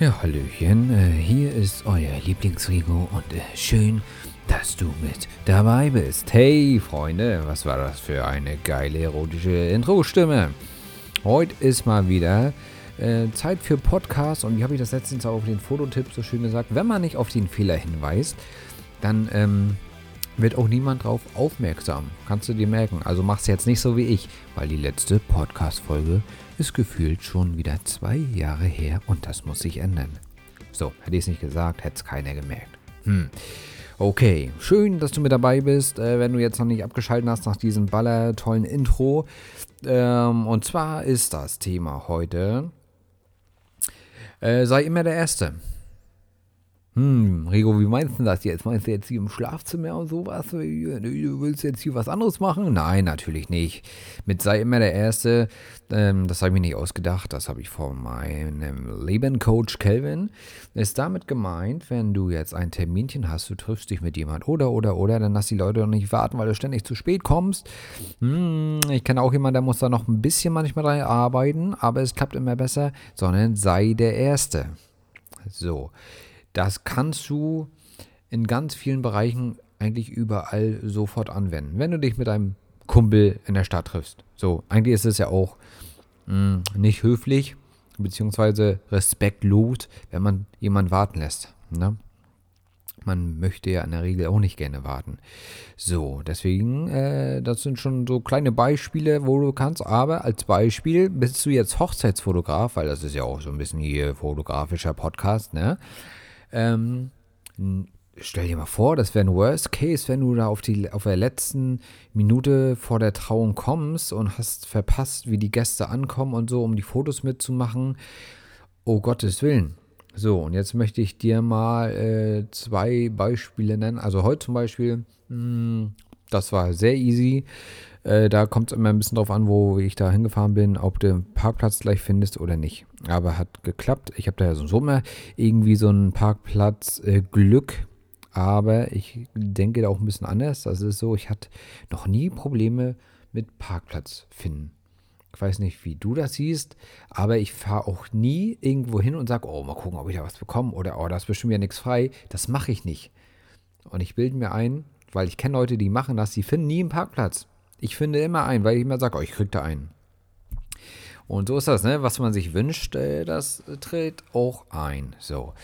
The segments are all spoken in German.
Ja, Hallöchen, äh, hier ist euer Lieblingsrigo und äh, schön, dass du mit dabei bist. Hey, Freunde, was war das für eine geile erotische Intro-Stimme? Heute ist mal wieder äh, Zeit für Podcast und wie habe ich das letztens auch auf den Fototipp so schön gesagt, wenn man nicht auf den Fehler hinweist, dann ähm, wird auch niemand drauf aufmerksam. Kannst du dir merken. Also mach's jetzt nicht so wie ich, weil die letzte Podcast-Folge ist gefühlt schon wieder zwei Jahre her und das muss sich ändern. So, hätte ich es nicht gesagt, hätte es keiner gemerkt. Hm. Okay, schön, dass du mit dabei bist, äh, wenn du jetzt noch nicht abgeschaltet hast nach diesem baller tollen Intro. Ähm, und zwar ist das Thema heute, äh, sei immer der Erste. Hm, Rigo, wie meinst du das jetzt? Meinst du jetzt hier im Schlafzimmer und sowas? Du willst jetzt hier was anderes machen? Nein, natürlich nicht. Mit sei immer der Erste, ähm, das habe ich mir nicht ausgedacht, das habe ich von meinem Lebencoach Kelvin. Ist damit gemeint, wenn du jetzt ein Terminchen hast, du triffst dich mit jemand oder, oder, oder, dann lass die Leute doch nicht warten, weil du ständig zu spät kommst. Hm, ich kenne auch jemanden, der muss da noch ein bisschen manchmal dran arbeiten, aber es klappt immer besser, sondern sei der Erste. So. Das kannst du in ganz vielen Bereichen eigentlich überall sofort anwenden. Wenn du dich mit einem Kumpel in der Stadt triffst. So, eigentlich ist es ja auch mh, hm, nicht höflich, beziehungsweise respektlos, wenn man jemanden warten lässt. Ne? Man möchte ja in der Regel auch nicht gerne warten. So, deswegen, äh, das sind schon so kleine Beispiele, wo du kannst. Aber als Beispiel bist du jetzt Hochzeitsfotograf, weil das ist ja auch so ein bisschen hier fotografischer Podcast, ne? Ähm, stell dir mal vor, das wäre ein Worst Case, wenn du da auf, die, auf der letzten Minute vor der Trauung kommst und hast verpasst, wie die Gäste ankommen und so, um die Fotos mitzumachen. Oh Gottes Willen. So, und jetzt möchte ich dir mal äh, zwei Beispiele nennen. Also heute zum Beispiel, mh, hm, das war sehr easy. Äh, da kommt es immer ein bisschen drauf an, wo ich da hingefahren bin, ob du einen Parkplatz gleich findest oder nicht. Aber hat geklappt. Ich habe da ja so immer irgendwie so einen Parkplatz äh, Glück. Aber ich denke da auch ein bisschen anders. Das ist so, ich hatte noch nie Probleme mit Parkplatz finden. Ich weiß nicht, wie du das siehst, aber ich fahre auch nie irgendwo hin und sage, oh, mal gucken, ob ich da was bekomme oder oh, da ist bestimmt ja nichts frei. Das mache ich nicht. Und ich bilde mir ein, weil ich kenne Leute, die machen das, die finden nie einen Parkplatz. Ich finde immer einen, weil ich immer sage, oh, ich krieg da einen. Und so ist das, ne? Was man sich wünscht, äh, das tritt auch ein. So.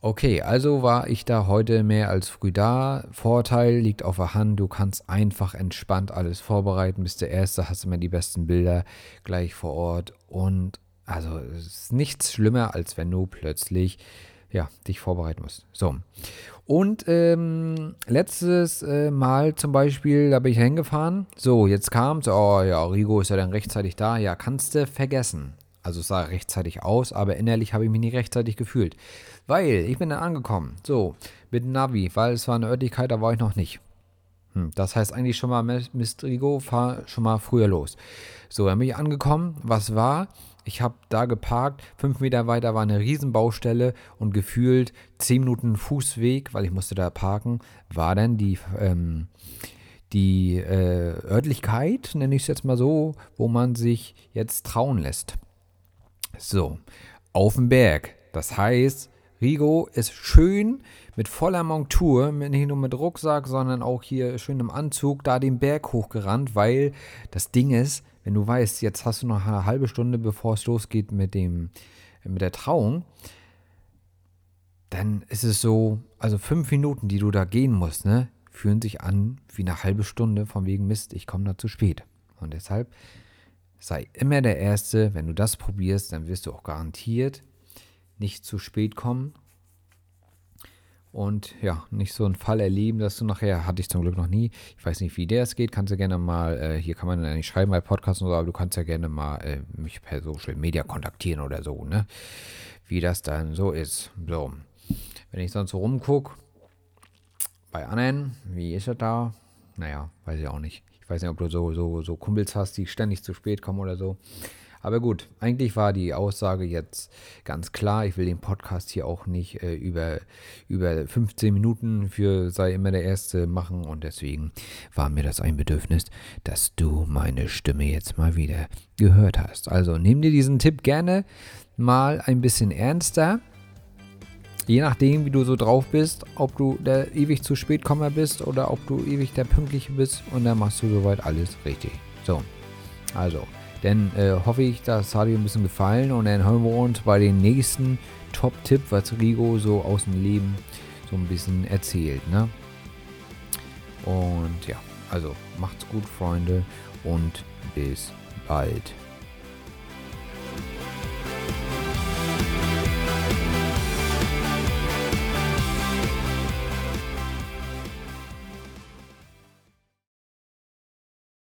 Okay, also war ich da heute mehr als früh da. Vorteil liegt auf der Hand, du kannst einfach entspannt alles vorbereiten. Bist der Erste, hast immer die besten Bilder gleich vor Ort. Und also es ist nichts schlimmer, als wenn du plötzlich ja, dich vorbereiten musst. So. Und ähm, letztes äh, Mal zum Beispiel, da bin ich hingefahren. So, jetzt kam es, oh ja, Rigo ist ja dann rechtzeitig da. Ja, kannst du vergessen. Also es sah rechtzeitig aus, aber innerlich habe ich mich nicht rechtzeitig gefühlt. Weil ich bin dann angekommen. So, mit Navi, weil es war eine Örtlichkeit, da war ich noch nicht. Hm, das heißt eigentlich schon mal, Mist Rigo, fahr schon mal früher los. So, dann bin ich angekommen. Was war? Ich habe da geparkt, fünf Meter weiter war eine Riesenbaustelle und gefühlt zehn Minuten Fußweg, weil ich musste da parken, war dann die, ähm, die äh, Örtlichkeit, nenne ich es jetzt mal so, wo man sich jetzt trauen lässt. So, auf dem Berg. Das heißt, Rigo ist schön mit voller Montur, nicht nur mit Rucksack, sondern auch hier schön im Anzug, da den Berg hochgerannt, weil das Ding ist, wenn du weißt, jetzt hast du noch eine halbe Stunde, bevor es losgeht mit, dem, mit der Trauung, dann ist es so, also fünf Minuten, die du da gehen musst, ne, fühlen sich an wie eine halbe Stunde von wegen Mist, ich komme da zu spät. Und deshalb sei immer der Erste, wenn du das probierst, dann wirst du auch garantiert nicht zu spät kommen und ja, nicht so einen Fall erleben, dass du nachher, hatte ich zum Glück noch nie, ich weiß nicht, wie der es geht, kannst du gerne mal, äh, hier kann man ja nicht schreiben bei Podcasts und so, aber du kannst ja gerne mal äh, mich per Social Media kontaktieren oder so, ne? Wie das dann so ist. So, wenn ich sonst so rumgucke, bei anderen, wie ist das da? Naja, weiß ich auch nicht. Ich weiß nicht, ob du so, so, so Kumpels hast, die ständig zu spät kommen oder so. Aber gut, eigentlich war die Aussage jetzt ganz klar. Ich will den Podcast hier auch nicht äh, über, über 15 Minuten für sei immer der Erste machen und deswegen war mir das ein Bedürfnis, dass du meine Stimme jetzt mal wieder gehört hast. Also nimm dir diesen Tipp gerne mal ein bisschen ernster. Je nachdem, wie du so drauf bist, ob du der ewig zu spät kommer bist oder ob du ewig der Pünktliche bist und dann machst du soweit alles richtig. So, also, dann äh, hoffe ich, das hat dir ein bisschen gefallen und dann hören wir uns bei dem nächsten Top-Tipp, was Rigo so aus dem Leben so ein bisschen erzählt. Ne? Und ja, also macht's gut, Freunde, und bis bald.